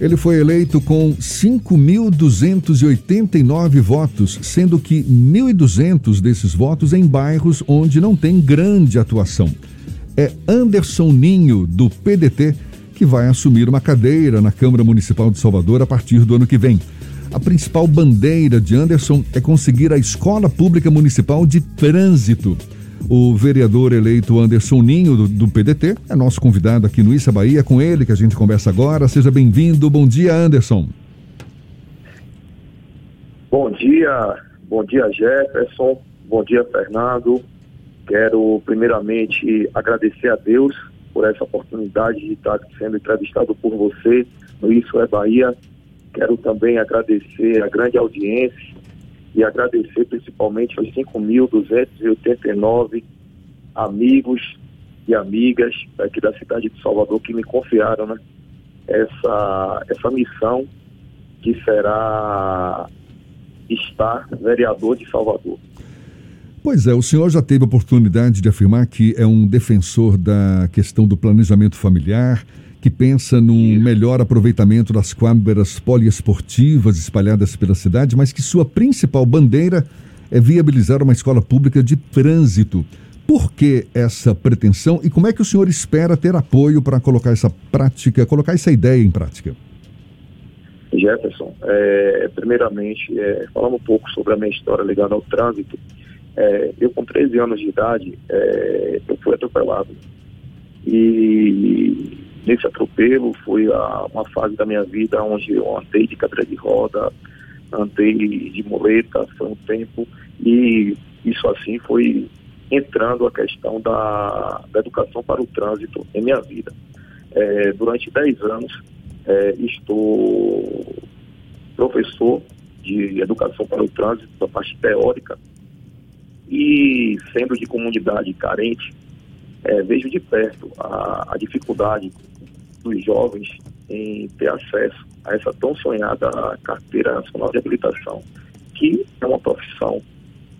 Ele foi eleito com 5.289 votos, sendo que 1.200 desses votos em bairros onde não tem grande atuação. É Anderson Ninho, do PDT, que vai assumir uma cadeira na Câmara Municipal de Salvador a partir do ano que vem. A principal bandeira de Anderson é conseguir a Escola Pública Municipal de Trânsito. O vereador eleito Anderson Ninho, do, do, PDT, é nosso convidado aqui no Issa Bahia, com ele que a gente conversa agora. Seja bem-vindo. Bom dia, Anderson. Bom dia, bom dia, Jefferson. Bom dia, Fernando. Quero, primeiramente, agradecer a Deus por essa oportunidade de estar sendo entrevistado por você no Isso é Bahia. Quero também agradecer a grande audiência e agradecer principalmente aos 5.289 amigos e amigas aqui da cidade de Salvador que me confiaram né, essa, essa missão que será estar vereador de Salvador. Pois é, o senhor já teve a oportunidade de afirmar que é um defensor da questão do planejamento familiar, que pensa num melhor aproveitamento das quadras poliesportivas espalhadas pela cidade, mas que sua principal bandeira é viabilizar uma escola pública de trânsito. Por que essa pretensão e como é que o senhor espera ter apoio para colocar essa prática, colocar essa ideia em prática? Jefferson, é, primeiramente, é, falando um pouco sobre a minha história ligada ao trânsito, é, eu com 13 anos de idade, é, eu fui atropelado. E Nesse atropelo foi a, uma fase da minha vida onde eu andei de cadeira de roda, andei de muleta, foi um tempo, e isso assim foi entrando a questão da, da educação para o trânsito em minha vida. É, durante 10 anos é, estou professor de educação para o trânsito, da parte teórica, e sendo de comunidade carente, é, vejo de perto a, a dificuldade dos jovens em ter acesso a essa tão sonhada carteira nacional de habilitação, que é uma profissão,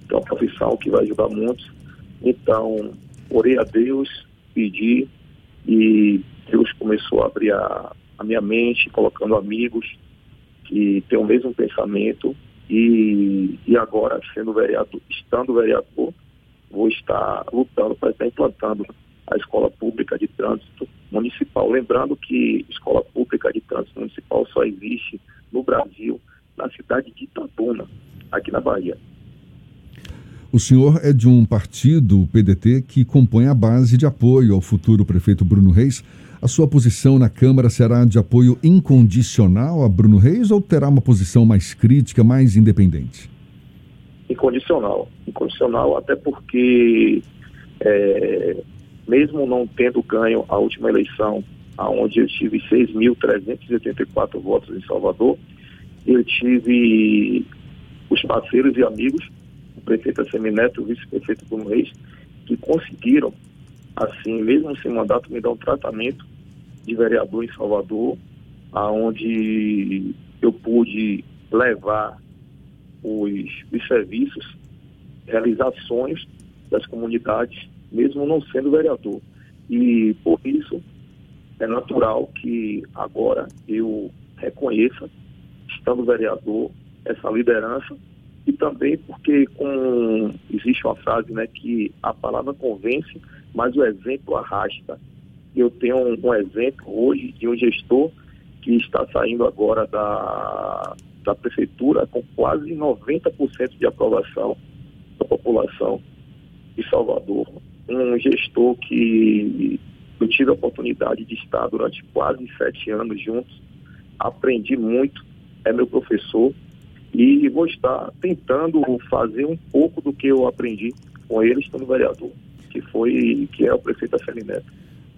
é uma profissão que vai ajudar muitos. Então, orei a Deus, pedi e Deus começou a abrir a, a minha mente, colocando amigos que têm o mesmo pensamento e, e agora, sendo vereador, estando vereador, vou estar lutando para estar implantando a escola pública de trânsito municipal. Lembrando que escola pública de trânsito municipal só existe no Brasil, na cidade de Itabuna, aqui na Bahia. O senhor é de um partido, o PDT, que compõe a base de apoio ao futuro prefeito Bruno Reis. A sua posição na Câmara será de apoio incondicional a Bruno Reis ou terá uma posição mais crítica, mais independente? Incondicional. Incondicional, até porque é, mesmo não tendo ganho a última eleição, onde eu tive 6.384 votos em Salvador, eu tive os parceiros e amigos, o prefeito Semineto e o vice-prefeito Bruno Reis, que conseguiram, assim, mesmo sem mandato, me dar um tratamento de vereador em Salvador, aonde eu pude levar os, os serviços, realizar sonhos das comunidades mesmo não sendo vereador. E por isso é natural que agora eu reconheça, estando vereador, essa liderança e também porque com, existe uma frase né, que a palavra convence, mas o exemplo arrasta. Eu tenho um, um exemplo hoje de um gestor que está saindo agora da, da prefeitura com quase 90% de aprovação da população de Salvador. Um gestor que eu tive a oportunidade de estar durante quase sete anos juntos, aprendi muito, é meu professor. E vou estar tentando fazer um pouco do que eu aprendi com ele estando vereador, que foi que é o prefeito Afeli Neto.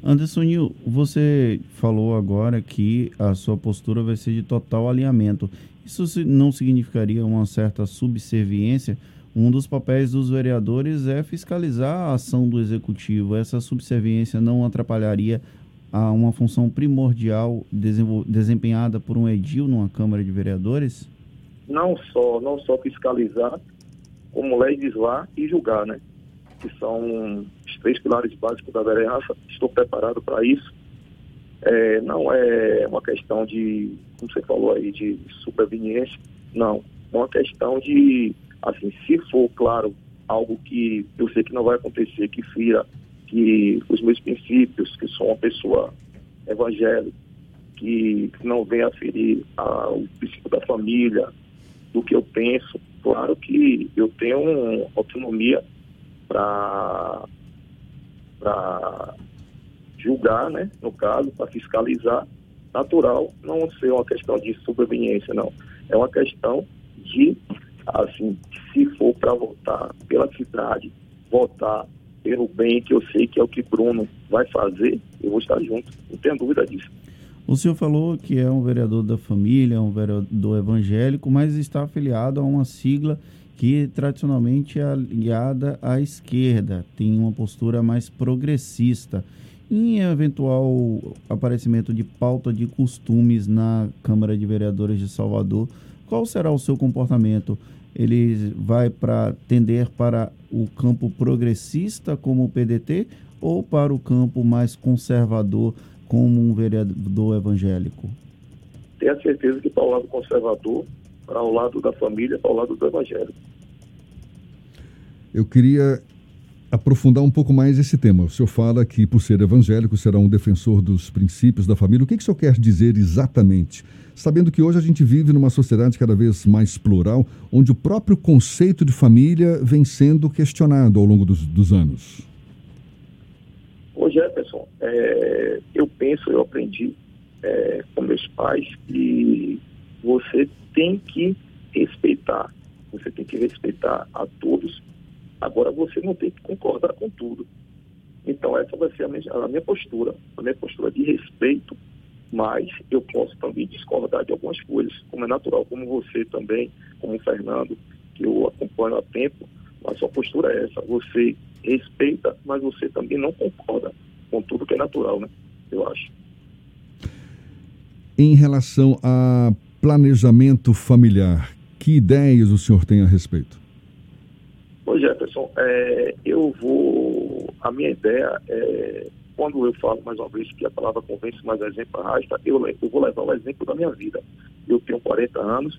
Anderson Nil, você falou agora que a sua postura vai ser de total alinhamento. Isso não significaria uma certa subserviência um dos papéis dos vereadores é fiscalizar a ação do executivo. Essa subserviência não atrapalharia a uma função primordial desempenhada por um edil numa Câmara de Vereadores? Não só, não só fiscalizar, como legislar e julgar, né? Que são os três pilares básicos da vereança. Estou preparado para isso. É, não é uma questão de, como você falou aí, de superveniência, não. É uma questão de, assim, se for, claro, algo que eu sei que não vai acontecer, que fira que os meus princípios, que sou uma pessoa evangélica, que não venha a ferir a, o princípio da família, do que eu penso, claro que eu tenho autonomia para julgar, né, no caso, para fiscalizar, natural não ser uma questão de sobreveniência, não. É uma questão de, assim, se for para votar pela cidade, votar pelo bem, que eu sei que é o que Bruno vai fazer, eu vou estar junto, não tenho dúvida disso. O senhor falou que é um vereador da família, um vereador evangélico, mas está afiliado a uma sigla que tradicionalmente é aliada à esquerda, tem uma postura mais progressista. Em eventual aparecimento de pauta de costumes na Câmara de Vereadores de Salvador, qual será o seu comportamento? Ele vai para tender para o campo progressista como o PDT ou para o campo mais conservador como um vereador evangélico? Tenho a certeza que para o lado conservador, para o lado da família, para o lado do evangélico. Eu queria aprofundar um pouco mais esse tema. O senhor fala que, por ser evangélico, será um defensor dos princípios da família. O que, que o senhor quer dizer exatamente? Sabendo que hoje a gente vive numa sociedade cada vez mais plural, onde o próprio conceito de família vem sendo questionado ao longo dos, dos anos. Ô Jefferson, é, eu penso, eu aprendi é, com meus pais que você tem que respeitar, você tem que respeitar a todos Agora, você não tem que concordar com tudo. Então, essa vai ser a minha, a minha postura, a minha postura de respeito, mas eu posso também discordar de algumas coisas, como é natural, como você também, como o Fernando, que eu acompanho há tempo, a sua postura é essa, você respeita, mas você também não concorda com tudo que é natural, né? Eu acho. Em relação a planejamento familiar, que ideias o senhor tem a respeito? Ô Jefferson, é, eu vou. A minha ideia é. Quando eu falo mais uma vez que a palavra convence, mas exemplo arrasta, eu, eu vou levar o exemplo da minha vida. Eu tenho 40 anos,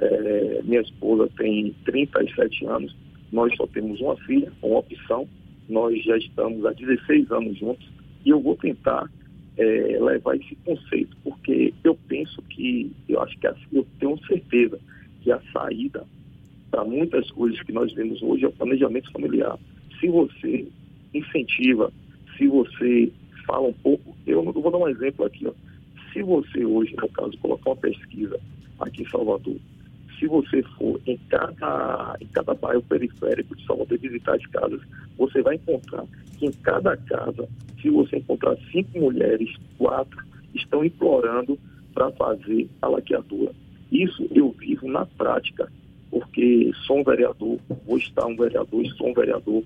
é, minha esposa tem 37 anos, nós só temos uma filha, uma opção, nós já estamos há 16 anos juntos e eu vou tentar é, levar esse conceito, porque eu penso que, eu acho que eu tenho certeza que a saída para muitas coisas que nós vemos hoje é o planejamento familiar. Se você incentiva, se você fala um pouco, eu vou dar um exemplo aqui, ó. Se você hoje, no caso, colocar uma pesquisa aqui em Salvador, se você for em cada, em cada bairro periférico de Salvador visitar as casas, você vai encontrar que em cada casa, se você encontrar cinco mulheres, quatro estão implorando para fazer a laqueadura. Isso eu vivo na prática porque sou um vereador, vou estar um vereador e sou um vereador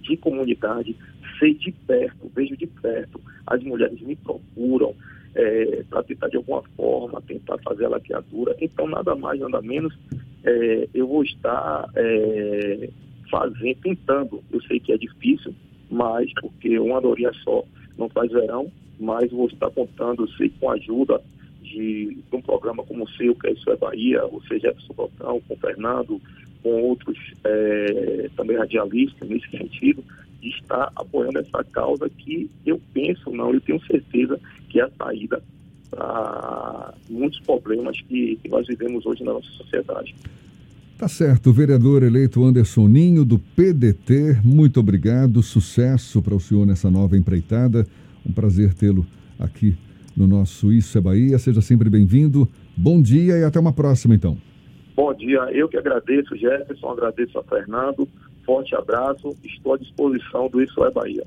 de comunidade, sei de perto, vejo de perto, as mulheres me procuram é, para tentar de alguma forma, tentar fazer a laqueadura, então nada mais, nada menos, é, eu vou estar é, fazendo, tentando, eu sei que é difícil, mas porque uma dorinha só não faz verão, mas vou estar contando, sei, com a ajuda de, de, um programa como o seu, que é Isso é Bahia, você Jefferson Botão, com o Fernando, com outros é, também radialistas nesse sentido, de estar apoiando essa causa que eu penso, não, eu tenho certeza que é a saída para muitos problemas que, que nós vivemos hoje na nossa sociedade. Tá certo, vereador eleito Anderson Ninho, do PDT, muito obrigado, sucesso para o senhor nessa nova empreitada. Um prazer tê-lo aqui no nosso Isso é Bahia. Seja sempre bem-vindo. Bom dia e até uma próxima, então. Bom dia. Eu que agradeço, Jefferson, agradeço a Fernando. Forte abraço. Estou à disposição do Isso é Bahia.